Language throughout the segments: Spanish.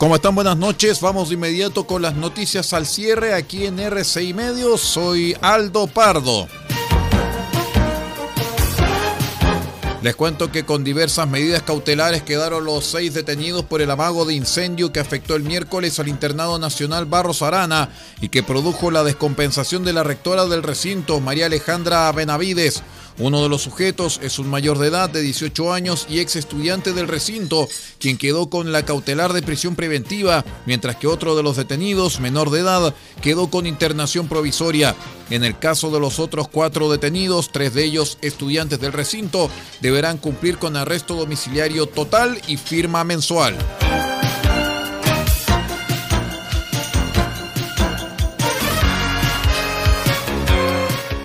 ¿Cómo están? Buenas noches. Vamos de inmediato con las noticias al cierre aquí en RCI Medios. Soy Aldo Pardo. Les cuento que con diversas medidas cautelares quedaron los seis detenidos por el amago de incendio que afectó el miércoles al Internado Nacional Barros Arana y que produjo la descompensación de la rectora del recinto, María Alejandra Benavides. Uno de los sujetos es un mayor de edad de 18 años y ex estudiante del recinto, quien quedó con la cautelar de prisión preventiva, mientras que otro de los detenidos, menor de edad, quedó con internación provisoria. En el caso de los otros cuatro detenidos, tres de ellos estudiantes del recinto, deberán cumplir con arresto domiciliario total y firma mensual.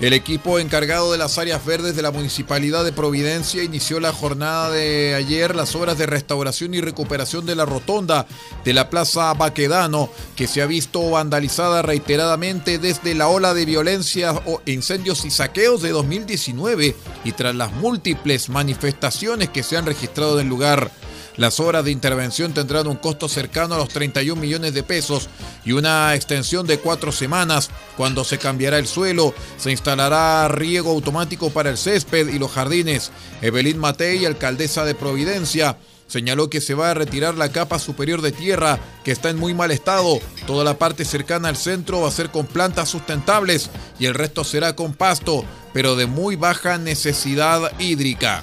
El equipo encargado de las áreas verdes de la Municipalidad de Providencia inició la jornada de ayer las obras de restauración y recuperación de la rotonda de la Plaza Baquedano, que se ha visto vandalizada reiteradamente desde la ola de violencia, incendios y saqueos de 2019 y tras las múltiples manifestaciones que se han registrado en el lugar. Las obras de intervención tendrán un costo cercano a los 31 millones de pesos y una extensión de cuatro semanas. Cuando se cambiará el suelo, se instalará riego automático para el césped y los jardines. Evelyn Matei, alcaldesa de Providencia, señaló que se va a retirar la capa superior de tierra, que está en muy mal estado. Toda la parte cercana al centro va a ser con plantas sustentables y el resto será con pasto, pero de muy baja necesidad hídrica.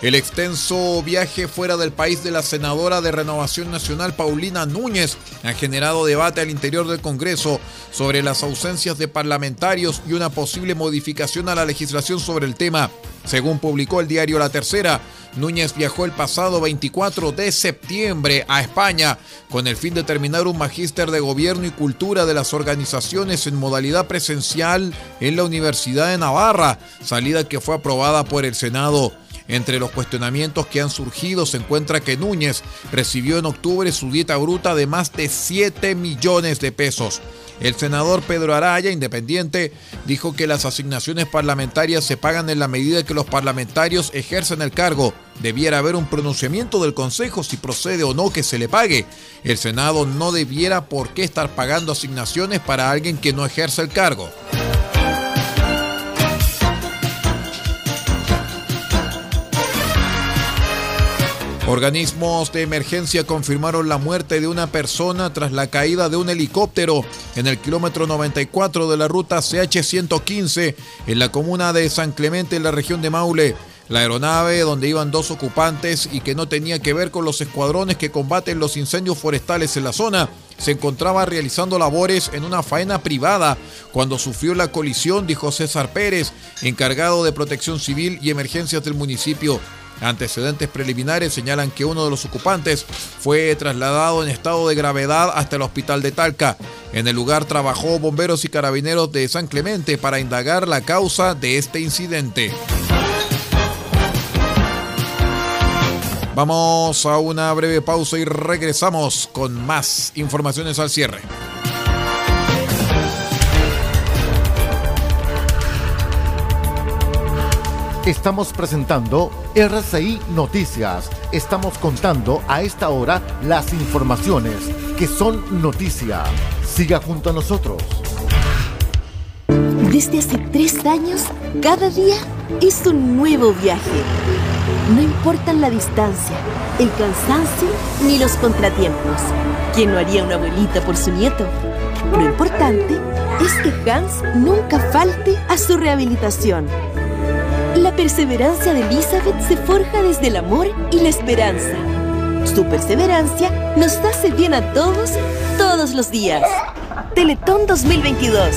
El extenso viaje fuera del país de la senadora de Renovación Nacional Paulina Núñez ha generado debate al interior del Congreso sobre las ausencias de parlamentarios y una posible modificación a la legislación sobre el tema. Según publicó el diario La Tercera, Núñez viajó el pasado 24 de septiembre a España con el fin de terminar un magíster de gobierno y cultura de las organizaciones en modalidad presencial en la Universidad de Navarra, salida que fue aprobada por el Senado. Entre los cuestionamientos que han surgido se encuentra que Núñez recibió en octubre su dieta bruta de más de 7 millones de pesos. El senador Pedro Araya, independiente, dijo que las asignaciones parlamentarias se pagan en la medida que los parlamentarios ejercen el cargo. Debiera haber un pronunciamiento del Consejo si procede o no que se le pague. El Senado no debiera por qué estar pagando asignaciones para alguien que no ejerce el cargo. Organismos de emergencia confirmaron la muerte de una persona tras la caída de un helicóptero en el kilómetro 94 de la ruta CH115 en la comuna de San Clemente en la región de Maule. La aeronave donde iban dos ocupantes y que no tenía que ver con los escuadrones que combaten los incendios forestales en la zona, se encontraba realizando labores en una faena privada cuando sufrió la colisión, dijo César Pérez, encargado de protección civil y emergencias del municipio. Antecedentes preliminares señalan que uno de los ocupantes fue trasladado en estado de gravedad hasta el hospital de Talca. En el lugar trabajó bomberos y carabineros de San Clemente para indagar la causa de este incidente. Vamos a una breve pausa y regresamos con más informaciones al cierre. Estamos presentando RCI Noticias. Estamos contando a esta hora las informaciones que son noticia. Siga junto a nosotros Desde hace tres años, cada día es un nuevo viaje. No importan la distancia, el cansancio ni los contratiempos. ¿Quién no haría una abuelita por su nieto? Lo importante es que Hans nunca falte a su rehabilitación. La perseverancia de Elizabeth se forja desde el amor y la esperanza. Su perseverancia nos hace bien a todos, todos los días. Teletón 2022.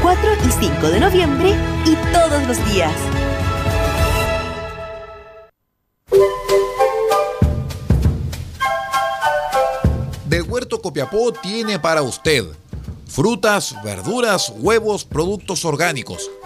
4 y 5 de noviembre y todos los días. Del Huerto Copiapó tiene para usted frutas, verduras, huevos, productos orgánicos.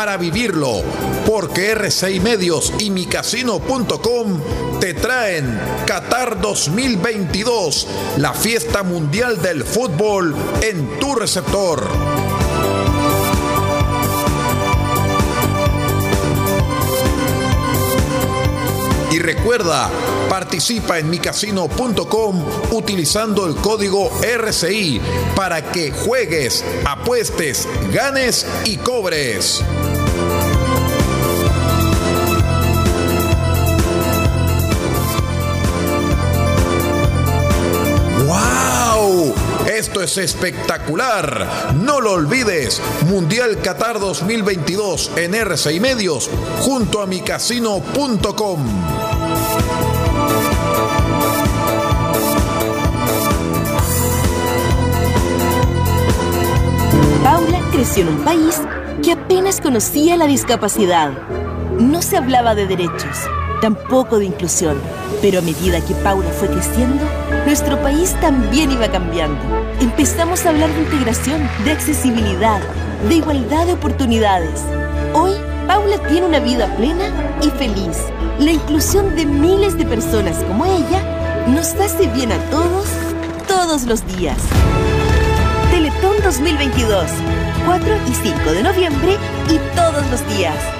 Para vivirlo, porque R6 Medios y micasino.com te traen Qatar 2022, la fiesta mundial del fútbol en tu receptor. Y recuerda, participa en micasino.com utilizando el código RCI para que juegues, apuestes, ganes y cobres. Es espectacular. No lo olvides. Mundial Qatar 2022 en RCI Medios junto a micasino.com. Paula creció en un país que apenas conocía la discapacidad. No se hablaba de derechos, tampoco de inclusión, pero a medida que Paula fue creciendo, nuestro país también iba cambiando. Empezamos a hablar de integración, de accesibilidad, de igualdad de oportunidades. Hoy, Paula tiene una vida plena y feliz. La inclusión de miles de personas como ella nos hace bien a todos, todos los días. Teletón 2022, 4 y 5 de noviembre y todos los días.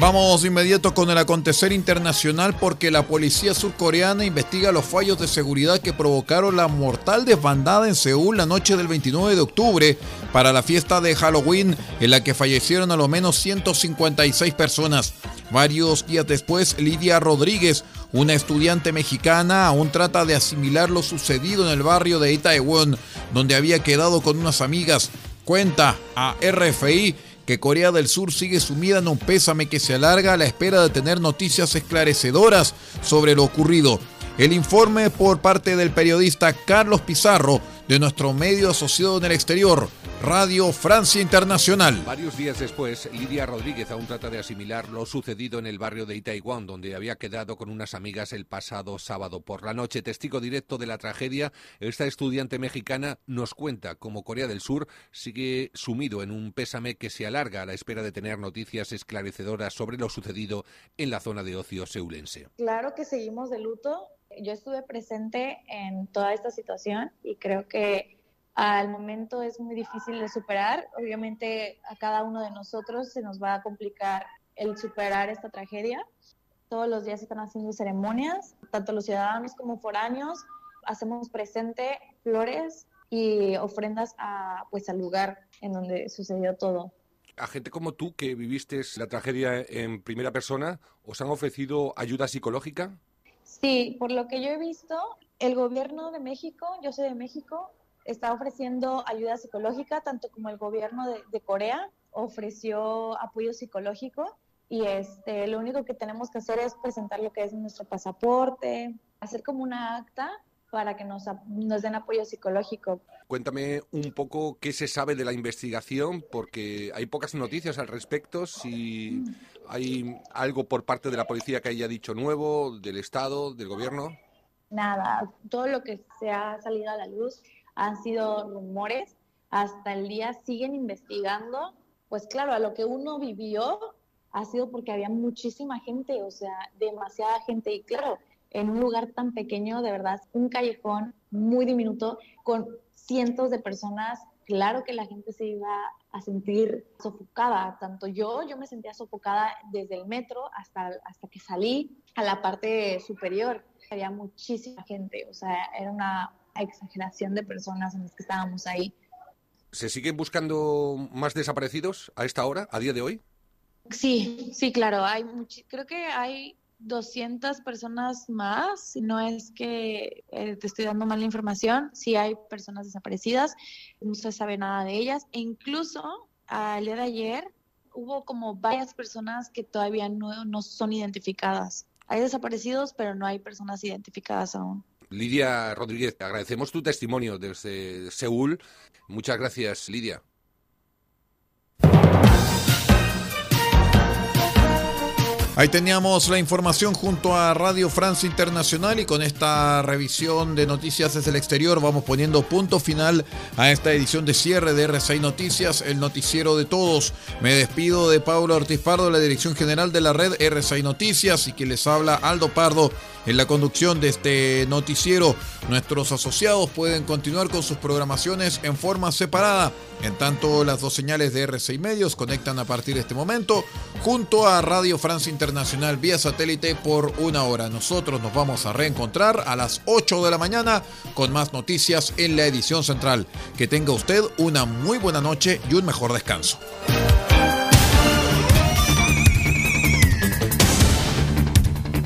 Vamos de inmediato con el acontecer internacional porque la policía surcoreana investiga los fallos de seguridad que provocaron la mortal desbandada en Seúl la noche del 29 de octubre para la fiesta de Halloween en la que fallecieron a lo menos 156 personas. Varios días después, Lidia Rodríguez, una estudiante mexicana, aún trata de asimilar lo sucedido en el barrio de Itaewon, donde había quedado con unas amigas. Cuenta a RFI que Corea del Sur sigue sumida en un pésame que se alarga a la espera de tener noticias esclarecedoras sobre lo ocurrido. El informe por parte del periodista Carlos Pizarro de nuestro medio asociado en el exterior, Radio Francia Internacional. Varios días después, Lidia Rodríguez aún trata de asimilar lo sucedido en el barrio de Itaewon, donde había quedado con unas amigas el pasado sábado por la noche. Testigo directo de la tragedia, esta estudiante mexicana nos cuenta cómo Corea del Sur sigue sumido en un pésame que se alarga a la espera de tener noticias esclarecedoras sobre lo sucedido en la zona de ocio seulense. Claro que seguimos de luto yo estuve presente en toda esta situación y creo que al momento es muy difícil de superar. Obviamente a cada uno de nosotros se nos va a complicar el superar esta tragedia. Todos los días se están haciendo ceremonias, tanto los ciudadanos como foráneos. Hacemos presente flores y ofrendas a, pues, al lugar en donde sucedió todo. A gente como tú que viviste la tragedia en primera persona, ¿os han ofrecido ayuda psicológica? Sí, por lo que yo he visto, el gobierno de México, yo soy de México, está ofreciendo ayuda psicológica, tanto como el gobierno de, Corea ofreció apoyo psicológico y este, lo único que tenemos que hacer es presentar lo que es nuestro pasaporte, hacer como una acta para que nos, nos den apoyo psicológico. Cuéntame un poco qué se sabe de la investigación, porque hay pocas noticias al respecto. Si mm. hay algo por parte de la policía que haya dicho nuevo, del Estado, del Gobierno. Nada, todo lo que se ha salido a la luz han sido rumores. Hasta el día siguen investigando. Pues claro, a lo que uno vivió ha sido porque había muchísima gente, o sea, demasiada gente. Y claro, en un lugar tan pequeño, de verdad, un callejón muy diminuto con cientos de personas, claro que la gente se iba a sentir sofocada, tanto yo, yo me sentía sofocada desde el metro hasta, hasta que salí a la parte superior. Había muchísima gente, o sea, era una exageración de personas en las que estábamos ahí. ¿Se siguen buscando más desaparecidos a esta hora, a día de hoy? Sí, sí, claro. Hay creo que hay 200 personas más, si no es que eh, te estoy dando mala información, si hay personas desaparecidas, no se sabe nada de ellas, e incluso al día de ayer hubo como varias personas que todavía no, no son identificadas. Hay desaparecidos, pero no hay personas identificadas aún. Lidia Rodríguez, agradecemos tu testimonio desde Seúl. Muchas gracias, Lidia. Ahí teníamos la información junto a Radio Francia Internacional y con esta revisión de noticias desde el exterior vamos poniendo punto final a esta edición de cierre de R6 Noticias, el noticiero de todos. Me despido de Pablo Ortiz Pardo, la dirección general de la red R6 Noticias y que les habla Aldo Pardo en la conducción de este noticiero. Nuestros asociados pueden continuar con sus programaciones en forma separada. En tanto, las dos señales de R6 Medios conectan a partir de este momento junto a Radio Francia Internacional vía satélite por una hora. Nosotros nos vamos a reencontrar a las 8 de la mañana con más noticias en la edición central. Que tenga usted una muy buena noche y un mejor descanso.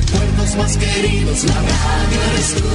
Recuerdos más queridos, la radio eres tú.